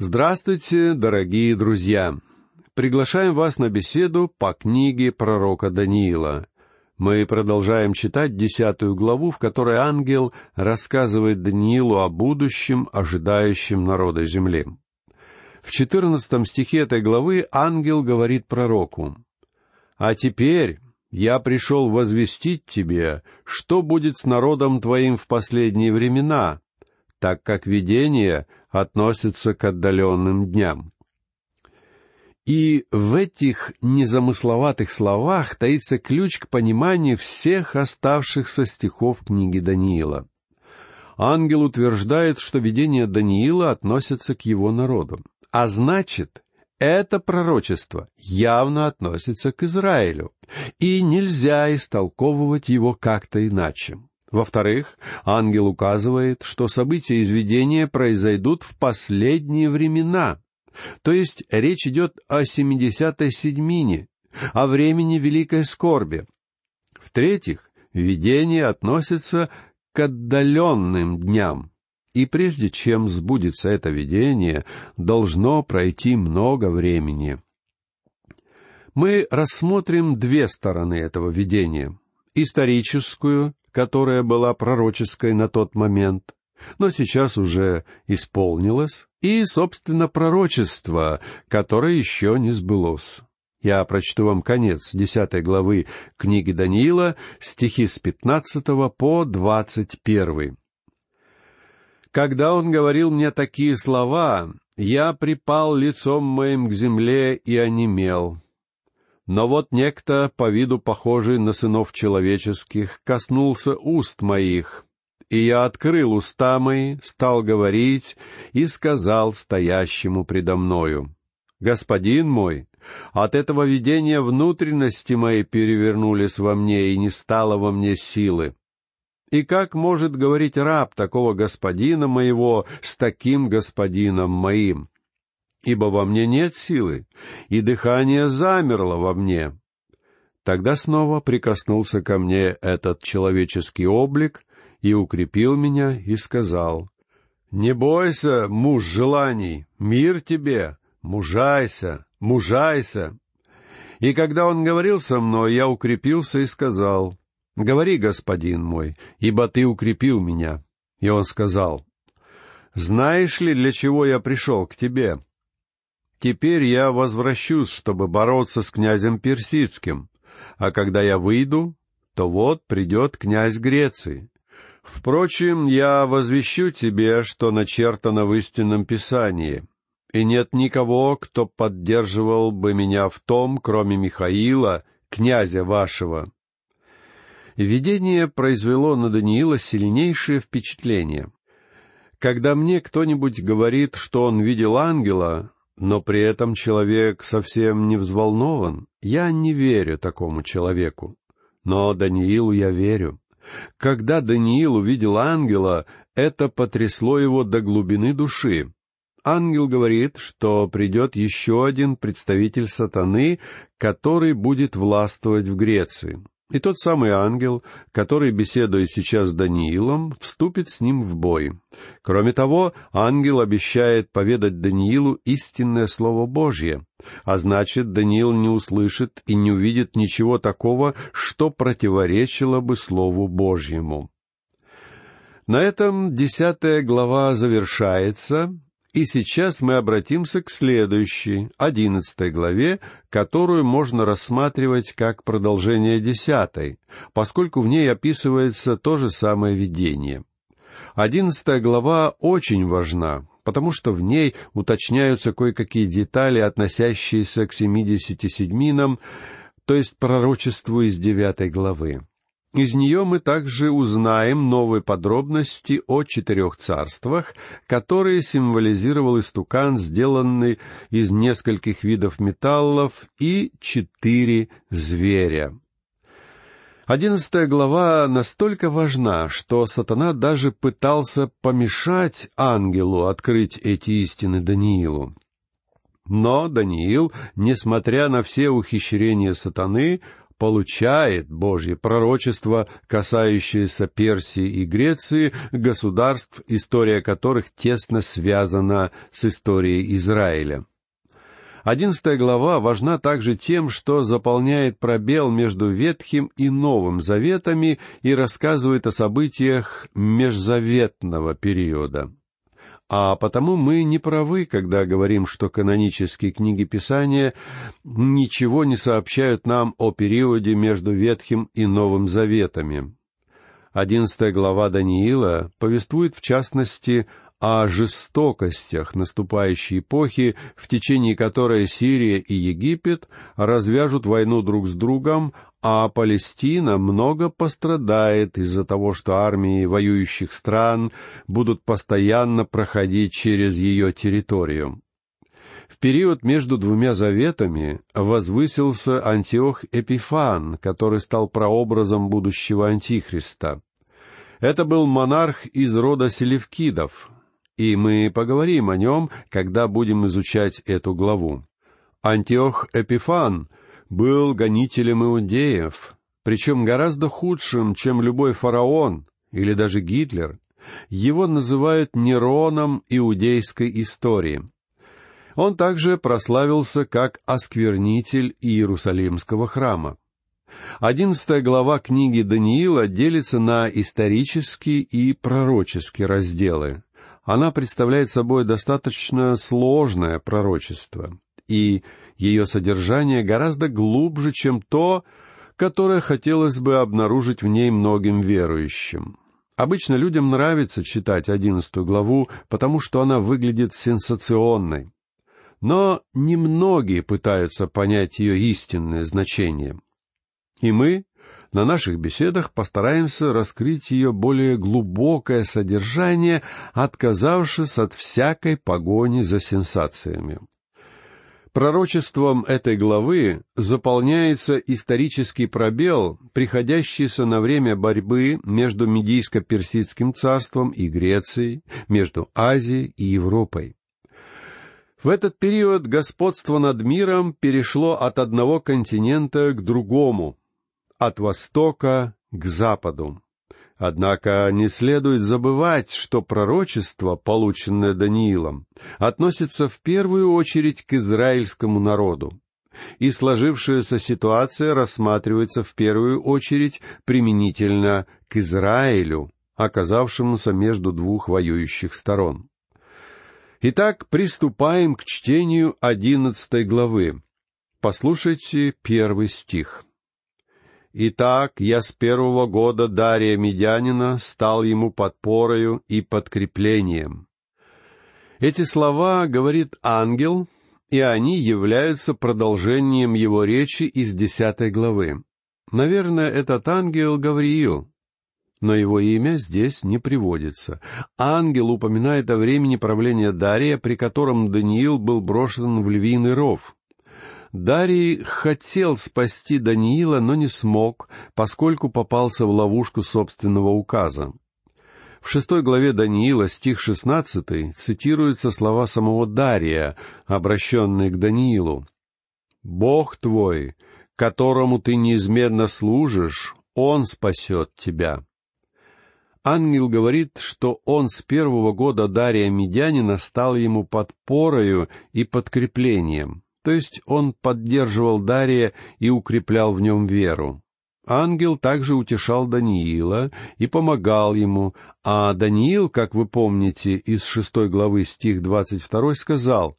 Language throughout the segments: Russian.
Здравствуйте, дорогие друзья! Приглашаем вас на беседу по книге пророка Даниила. Мы продолжаем читать десятую главу, в которой ангел рассказывает Даниилу о будущем, ожидающем народа земли. В четырнадцатом стихе этой главы ангел говорит пророку, «А теперь я пришел возвестить тебе, что будет с народом твоим в последние времена, так как видение относится к отдаленным дням. И в этих незамысловатых словах таится ключ к пониманию всех оставшихся стихов книги Даниила. Ангел утверждает, что видение Даниила относится к его народу. А значит, это пророчество явно относится к Израилю, и нельзя истолковывать его как-то иначе. Во-вторых, ангел указывает, что события из видения произойдут в последние времена. То есть речь идет о семидесятой седьмине, о времени великой скорби. В-третьих, видение относится к отдаленным дням. И прежде чем сбудется это видение, должно пройти много времени. Мы рассмотрим две стороны этого видения. Историческую которая была пророческой на тот момент, но сейчас уже исполнилась, и, собственно, пророчество, которое еще не сбылось. Я прочту вам конец десятой главы книги Даниила, стихи с пятнадцатого по двадцать первый. «Когда он говорил мне такие слова, я припал лицом моим к земле и онемел, но вот некто, по виду похожий на сынов человеческих, коснулся уст моих, и я открыл уста мои, стал говорить и сказал стоящему предо мною, «Господин мой, от этого видения внутренности мои перевернулись во мне, и не стало во мне силы. И как может говорить раб такого господина моего с таким господином моим? Ибо во мне нет силы, и дыхание замерло во мне. Тогда снова прикоснулся ко мне этот человеческий облик и укрепил меня и сказал, «Не бойся, муж желаний, мир тебе, мужайся, мужайся». И когда он говорил со мной, я укрепился и сказал, «Говори, господин мой, ибо ты укрепил меня». И он сказал, «Знаешь ли, для чего я пришел к тебе?» Теперь я возвращусь, чтобы бороться с князем Персидским, а когда я выйду, то вот придет князь Греции. Впрочем, я возвещу тебе, что начертано в истинном Писании, и нет никого, кто поддерживал бы меня в том, кроме Михаила, князя вашего». Видение произвело на Даниила сильнейшее впечатление. Когда мне кто-нибудь говорит, что он видел ангела, но при этом человек совсем не взволнован. Я не верю такому человеку. Но Даниилу я верю. Когда Даниил увидел ангела, это потрясло его до глубины души. Ангел говорит, что придет еще один представитель сатаны, который будет властвовать в Греции. И тот самый ангел, который беседует сейчас с Даниилом, вступит с ним в бой. Кроме того, ангел обещает поведать Даниилу истинное Слово Божье, а значит, Даниил не услышит и не увидит ничего такого, что противоречило бы Слову Божьему. На этом десятая глава завершается, и сейчас мы обратимся к следующей, одиннадцатой главе, которую можно рассматривать как продолжение десятой, поскольку в ней описывается то же самое видение. Одиннадцатая глава очень важна, потому что в ней уточняются кое-какие детали, относящиеся к семидесяти седьминам, то есть пророчеству из девятой главы. Из нее мы также узнаем новые подробности о четырех царствах, которые символизировал истукан, сделанный из нескольких видов металлов, и четыре зверя. Одиннадцатая глава настолько важна, что сатана даже пытался помешать ангелу открыть эти истины Даниилу. Но Даниил, несмотря на все ухищрения сатаны, получает Божье пророчество, касающееся Персии и Греции, государств, история которых тесно связана с историей Израиля. Одиннадцатая глава важна также тем, что заполняет пробел между Ветхим и Новым Заветами и рассказывает о событиях межзаветного периода. А потому мы не правы, когда говорим, что канонические книги Писания ничего не сообщают нам о периоде между Ветхим и Новым Заветами. Одиннадцатая глава Даниила повествует в частности о жестокостях наступающей эпохи, в течение которой Сирия и Египет развяжут войну друг с другом, а Палестина много пострадает из-за того, что армии воюющих стран будут постоянно проходить через ее территорию. В период между двумя заветами возвысился Антиох Эпифан, который стал прообразом будущего Антихриста. Это был монарх из рода селевкидов, и мы поговорим о нем, когда будем изучать эту главу. Антиох Эпифан был гонителем иудеев, причем гораздо худшим, чем любой фараон или даже Гитлер. Его называют Нероном иудейской истории. Он также прославился как осквернитель Иерусалимского храма. Одиннадцатая глава книги Даниила делится на исторические и пророческие разделы она представляет собой достаточно сложное пророчество, и ее содержание гораздо глубже, чем то, которое хотелось бы обнаружить в ней многим верующим. Обычно людям нравится читать одиннадцатую главу, потому что она выглядит сенсационной. Но немногие пытаются понять ее истинное значение. И мы на наших беседах постараемся раскрыть ее более глубокое содержание, отказавшись от всякой погони за сенсациями. Пророчеством этой главы заполняется исторический пробел, приходящийся на время борьбы между Медийско-Персидским царством и Грецией, между Азией и Европой. В этот период господство над миром перешло от одного континента к другому, от востока к западу. Однако не следует забывать, что пророчество, полученное Даниилом, относится в первую очередь к израильскому народу, и сложившаяся ситуация рассматривается в первую очередь применительно к Израилю, оказавшемуся между двух воюющих сторон. Итак, приступаем к чтению одиннадцатой главы. Послушайте первый стих. Итак, я с первого года Дария Медянина стал ему подпорою и подкреплением. Эти слова говорит ангел, и они являются продолжением его речи из десятой главы. Наверное, этот ангел Гавриил, но его имя здесь не приводится. Ангел упоминает о времени правления Дария, при котором Даниил был брошен в львиный ров. Дарий хотел спасти Даниила, но не смог, поскольку попался в ловушку собственного указа. В шестой главе Даниила, стих шестнадцатый, цитируются слова самого Дария, обращенные к Даниилу. «Бог твой, которому ты неизменно служишь, Он спасет тебя». Ангел говорит, что он с первого года Дария Медянина стал ему подпорою и подкреплением то есть он поддерживал Дария и укреплял в нем веру. Ангел также утешал Даниила и помогал ему, а Даниил, как вы помните, из шестой главы стих двадцать второй сказал,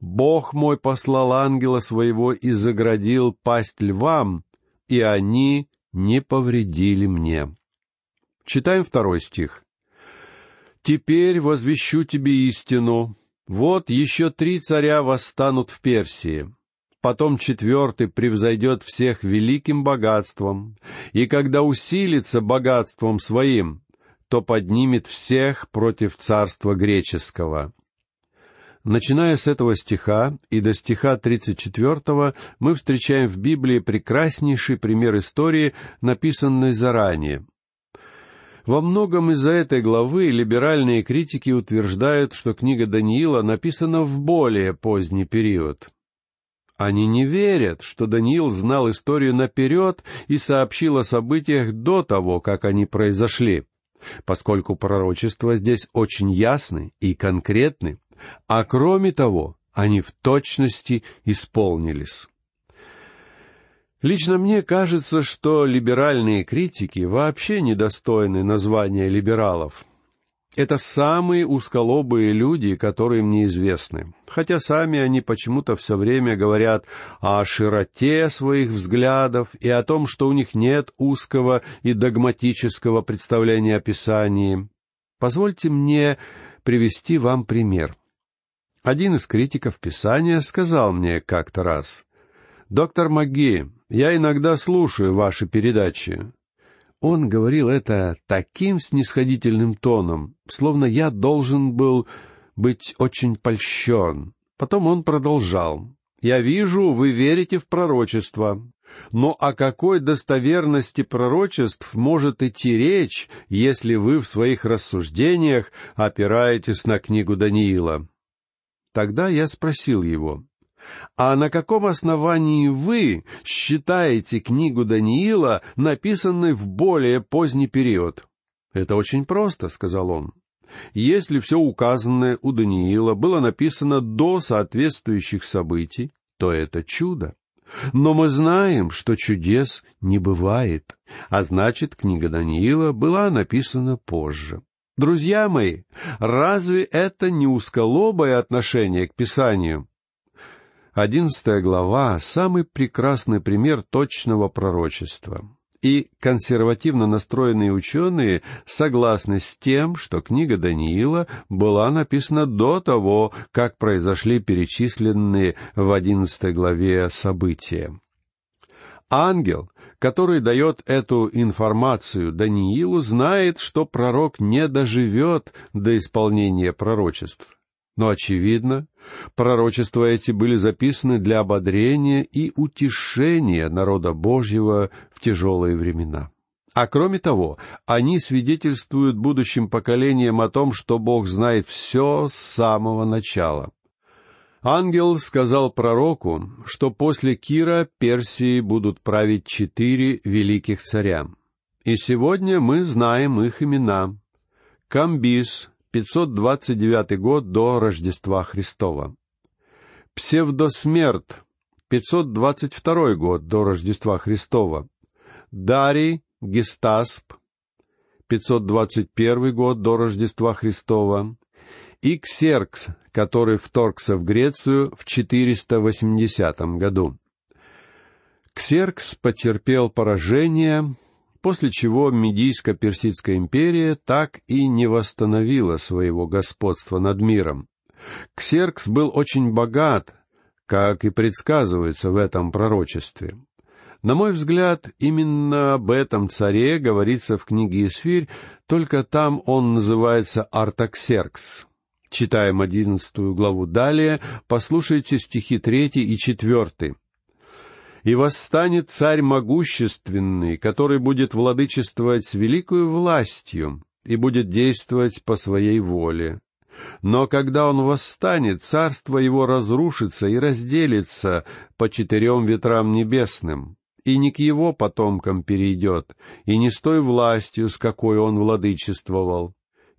«Бог мой послал ангела своего и заградил пасть львам, и они не повредили мне». Читаем второй стих. «Теперь возвещу тебе истину, вот еще три царя восстанут в Персии. Потом четвертый превзойдет всех великим богатством, и когда усилится богатством своим, то поднимет всех против царства греческого. Начиная с этого стиха и до стиха 34 мы встречаем в Библии прекраснейший пример истории, написанной заранее. Во многом из-за этой главы либеральные критики утверждают, что книга Даниила написана в более поздний период. Они не верят, что Даниил знал историю наперед и сообщил о событиях до того, как они произошли, поскольку пророчества здесь очень ясны и конкретны, а кроме того, они в точности исполнились. Лично мне кажется, что либеральные критики вообще недостойны названия либералов. Это самые узколобые люди, которые мне известны, хотя сами они почему-то все время говорят о широте своих взглядов и о том, что у них нет узкого и догматического представления о Писании. Позвольте мне привести вам пример. Один из критиков Писания сказал мне как-то раз, «Доктор МcГи, я иногда слушаю ваши передачи». Он говорил это таким снисходительным тоном, словно я должен был быть очень польщен. Потом он продолжал. «Я вижу, вы верите в пророчество. Но о какой достоверности пророчеств может идти речь, если вы в своих рассуждениях опираетесь на книгу Даниила?» Тогда я спросил его, а на каком основании вы считаете книгу Даниила написанной в более поздний период? Это очень просто, сказал он. Если все указанное у Даниила было написано до соответствующих событий, то это чудо. Но мы знаем, что чудес не бывает, а значит, книга Даниила была написана позже. Друзья мои, разве это не узколобое отношение к Писанию? Одиннадцатая глава — самый прекрасный пример точного пророчества. И консервативно настроенные ученые согласны с тем, что книга Даниила была написана до того, как произошли перечисленные в одиннадцатой главе события. Ангел, который дает эту информацию Даниилу, знает, что пророк не доживет до исполнения пророчеств. Но, очевидно, пророчества эти были записаны для ободрения и утешения народа Божьего в тяжелые времена. А кроме того, они свидетельствуют будущим поколениям о том, что Бог знает все с самого начала. Ангел сказал пророку, что после Кира Персии будут править четыре великих царя. И сегодня мы знаем их имена. Камбис, 529 год до Рождества Христова. Псевдосмерт, 522 год до Рождества Христова. Дарий Гестасп, 521 год до Рождества Христова. И Ксеркс, который вторгся в Грецию в 480 году. Ксеркс потерпел поражение, после чего Медийско-Персидская империя так и не восстановила своего господства над миром. Ксеркс был очень богат, как и предсказывается в этом пророчестве. На мой взгляд, именно об этом царе говорится в книге Исфирь, только там он называется Артаксеркс. Читаем одиннадцатую главу далее, послушайте стихи третий и четвертый и восстанет царь могущественный, который будет владычествовать с великою властью и будет действовать по своей воле. Но когда он восстанет, царство его разрушится и разделится по четырем ветрам небесным, и не к его потомкам перейдет, и не с той властью, с какой он владычествовал.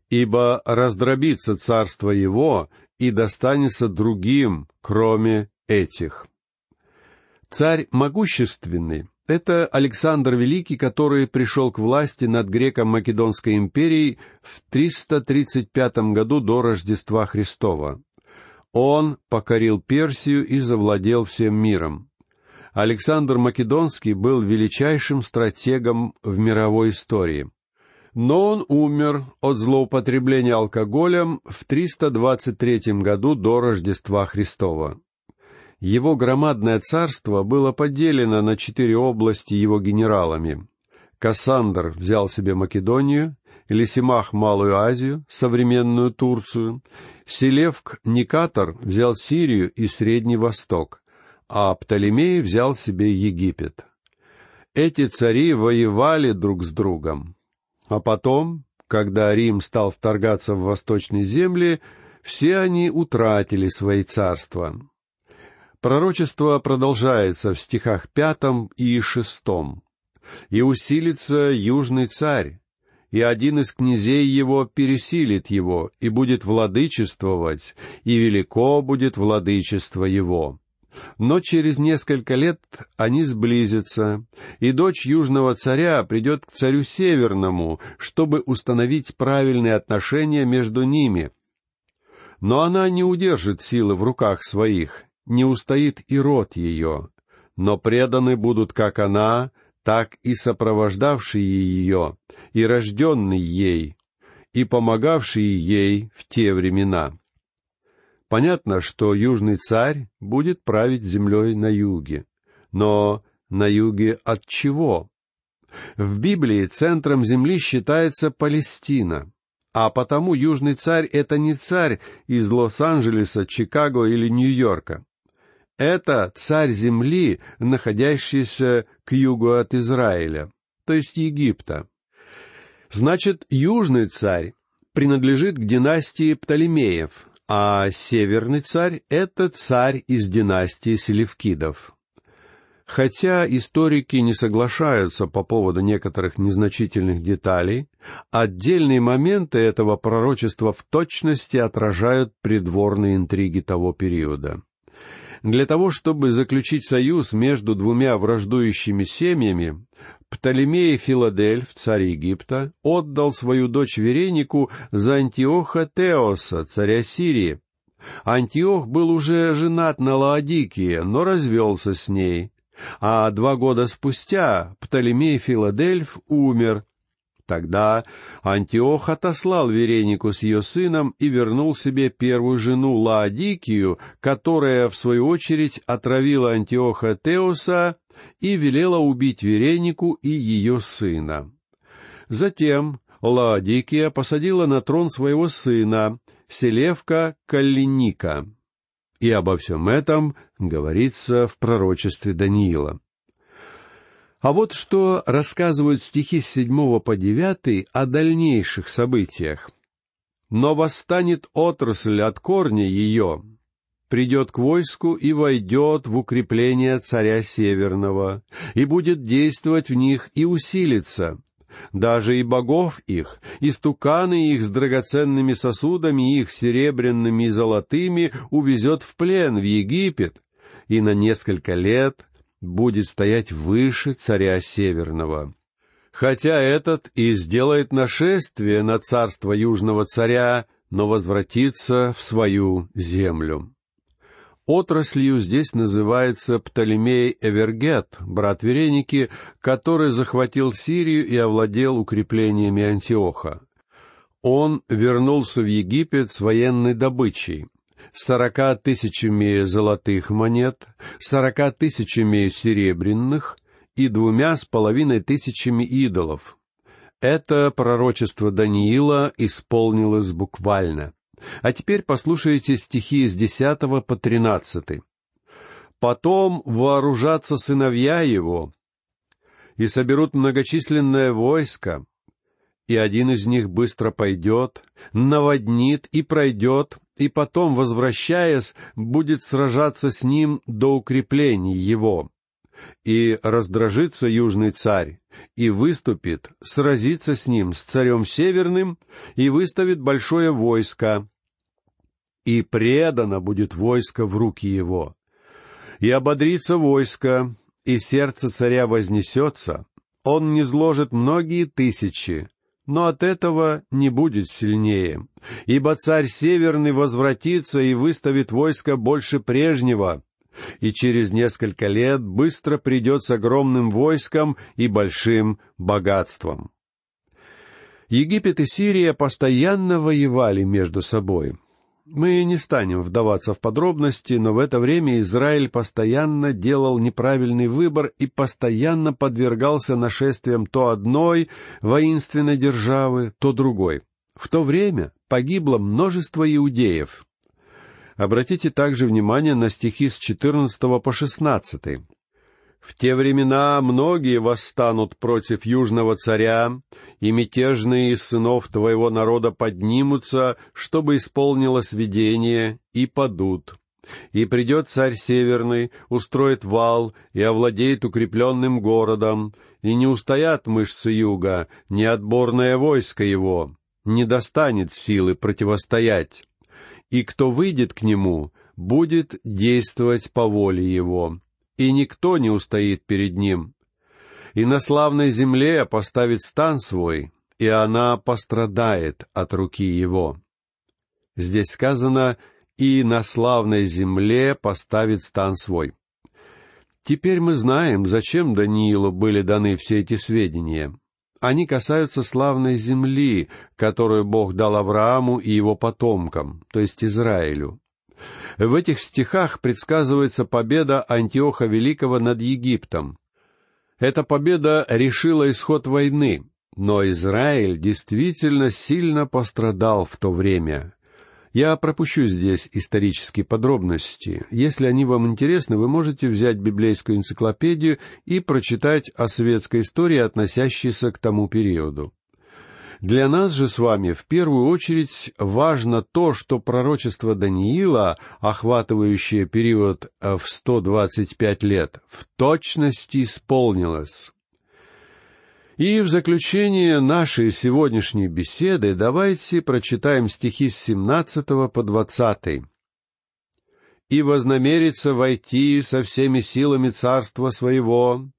Ибо раздробится царство его и достанется другим, кроме этих. Царь могущественный — это Александр Великий, который пришел к власти над греко-македонской империей в 335 году до Рождества Христова. Он покорил Персию и завладел всем миром. Александр Македонский был величайшим стратегом в мировой истории. Но он умер от злоупотребления алкоголем в 323 году до Рождества Христова. Его громадное царство было поделено на четыре области его генералами. Кассандр взял себе Македонию, Лисимах — Малую Азию, современную Турцию, Селевк Никатор взял Сирию и Средний Восток, а Птолемей взял себе Египет. Эти цари воевали друг с другом. А потом, когда Рим стал вторгаться в восточные земли, все они утратили свои царства. Пророчество продолжается в стихах пятом и шестом. «И усилится южный царь, и один из князей его пересилит его, и будет владычествовать, и велико будет владычество его. Но через несколько лет они сблизятся, и дочь южного царя придет к царю северному, чтобы установить правильные отношения между ними. Но она не удержит силы в руках своих, не устоит и род ее, но преданы будут как она, так и сопровождавшие ее, и рожденный ей, и помогавшие ей в те времена. Понятно, что южный царь будет править землей на юге. Но на юге от чего? В Библии центром земли считается Палестина, а потому южный царь — это не царь из Лос-Анджелеса, Чикаго или Нью-Йорка. Это царь земли, находящийся к югу от Израиля, то есть Египта. Значит, южный царь принадлежит к династии Птолемеев, а северный царь — это царь из династии Селевкидов. Хотя историки не соглашаются по поводу некоторых незначительных деталей, отдельные моменты этого пророчества в точности отражают придворные интриги того периода. Для того, чтобы заключить союз между двумя враждующими семьями, Птолемей Филадельф, царь Египта, отдал свою дочь Веренику за Антиоха Теоса, царя Сирии. Антиох был уже женат на Лаодикии, но развелся с ней. А два года спустя Птолемей Филадельф умер, Тогда Антиох отослал Веренику с ее сыном и вернул себе первую жену Лаодикию, которая, в свою очередь, отравила Антиоха Теоса и велела убить Веренику и ее сына. Затем Лаодикия посадила на трон своего сына, Селевка Каллиника. И обо всем этом говорится в пророчестве Даниила. А вот что рассказывают стихи с седьмого по девятый о дальнейших событиях. «Но восстанет отрасль от корня ее, придет к войску и войдет в укрепление царя Северного, и будет действовать в них и усилиться. Даже и богов их, и стуканы их с драгоценными сосудами их серебряными и золотыми увезет в плен в Египет, и на несколько лет будет стоять выше царя Северного. Хотя этот и сделает нашествие на царство Южного царя, но возвратится в свою землю. Отраслью здесь называется Птолемей Эвергет, брат Вереники, который захватил Сирию и овладел укреплениями Антиоха. Он вернулся в Египет с военной добычей сорока тысячами золотых монет, сорока тысячами серебряных и двумя с половиной тысячами идолов. Это пророчество Даниила исполнилось буквально. А теперь послушайте стихи с десятого по тринадцатый. «Потом вооружатся сыновья его, и соберут многочисленное войско, и один из них быстро пойдет, наводнит и пройдет, и потом, возвращаясь, будет сражаться с ним до укреплений его. И раздражится южный царь, и выступит, сразится с ним, с царем северным, и выставит большое войско. И предано будет войско в руки его. И ободрится войско, и сердце царя вознесется, он не зложит многие тысячи, но от этого не будет сильнее, ибо царь Северный возвратится и выставит войско больше прежнего, и через несколько лет быстро придет с огромным войском и большим богатством. Египет и Сирия постоянно воевали между собой — мы не станем вдаваться в подробности, но в это время Израиль постоянно делал неправильный выбор и постоянно подвергался нашествиям то одной воинственной державы, то другой. В то время погибло множество иудеев. Обратите также внимание на стихи с 14 по 16. В те времена многие восстанут против южного царя, и мятежные из сынов твоего народа поднимутся, чтобы исполнилось видение, и падут. И придет царь северный, устроит вал и овладеет укрепленным городом, и не устоят мышцы юга, ни отборное войско его, не достанет силы противостоять. И кто выйдет к нему, будет действовать по воле его, и никто не устоит перед ним. И на славной земле поставит стан свой, и она пострадает от руки его. Здесь сказано «и на славной земле поставит стан свой». Теперь мы знаем, зачем Даниилу были даны все эти сведения. Они касаются славной земли, которую Бог дал Аврааму и его потомкам, то есть Израилю. В этих стихах предсказывается победа Антиоха Великого над Египтом. Эта победа решила исход войны, но Израиль действительно сильно пострадал в то время. Я пропущу здесь исторические подробности. Если они вам интересны, вы можете взять библейскую энциклопедию и прочитать о светской истории, относящейся к тому периоду. Для нас же с вами в первую очередь важно то, что пророчество Даниила, охватывающее период в 125 лет, в точности исполнилось. И в заключение нашей сегодняшней беседы давайте прочитаем стихи с 17 по 20. «И вознамерится войти со всеми силами царства своего,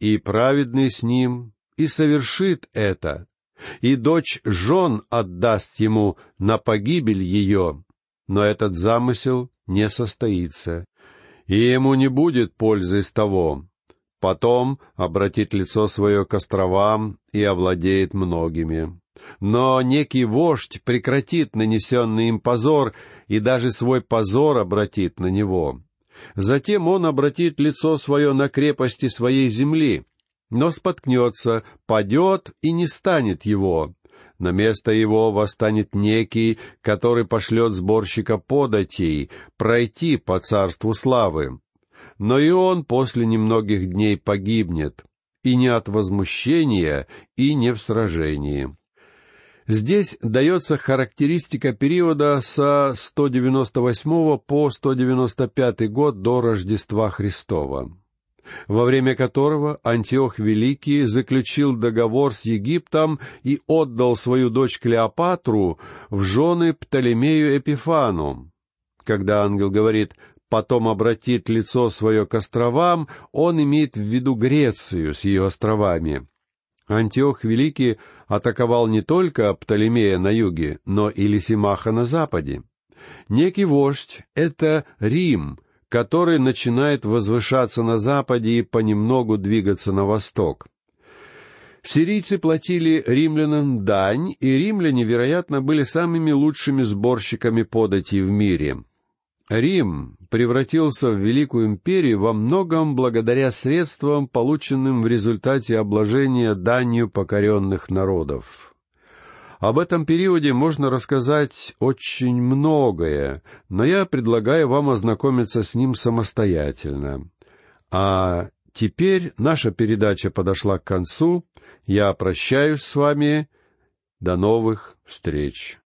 и праведный с ним, и совершит это, и дочь жен отдаст ему на погибель ее, но этот замысел не состоится, и ему не будет пользы из того, Потом обратит лицо свое к островам и овладеет многими. Но некий вождь прекратит нанесенный им позор и даже свой позор обратит на него. Затем он обратит лицо свое на крепости своей земли, но споткнется, падет и не станет его. На место его восстанет некий, который пошлет сборщика податей пройти по царству славы но и он после немногих дней погибнет, и не от возмущения, и не в сражении. Здесь дается характеристика периода со 198 по 195 год до Рождества Христова, во время которого Антиох Великий заключил договор с Египтом и отдал свою дочь Клеопатру в жены Птолемею Эпифану. Когда ангел говорит потом обратит лицо свое к островам, он имеет в виду Грецию с ее островами. Антиох Великий атаковал не только Птолемея на юге, но и Лисимаха на западе. Некий вождь — это Рим, который начинает возвышаться на западе и понемногу двигаться на восток. Сирийцы платили римлянам дань, и римляне, вероятно, были самыми лучшими сборщиками податей в мире. Рим превратился в великую империю во многом благодаря средствам, полученным в результате обложения данью покоренных народов. Об этом периоде можно рассказать очень многое, но я предлагаю вам ознакомиться с ним самостоятельно. А теперь наша передача подошла к концу. Я прощаюсь с вами. До новых встреч.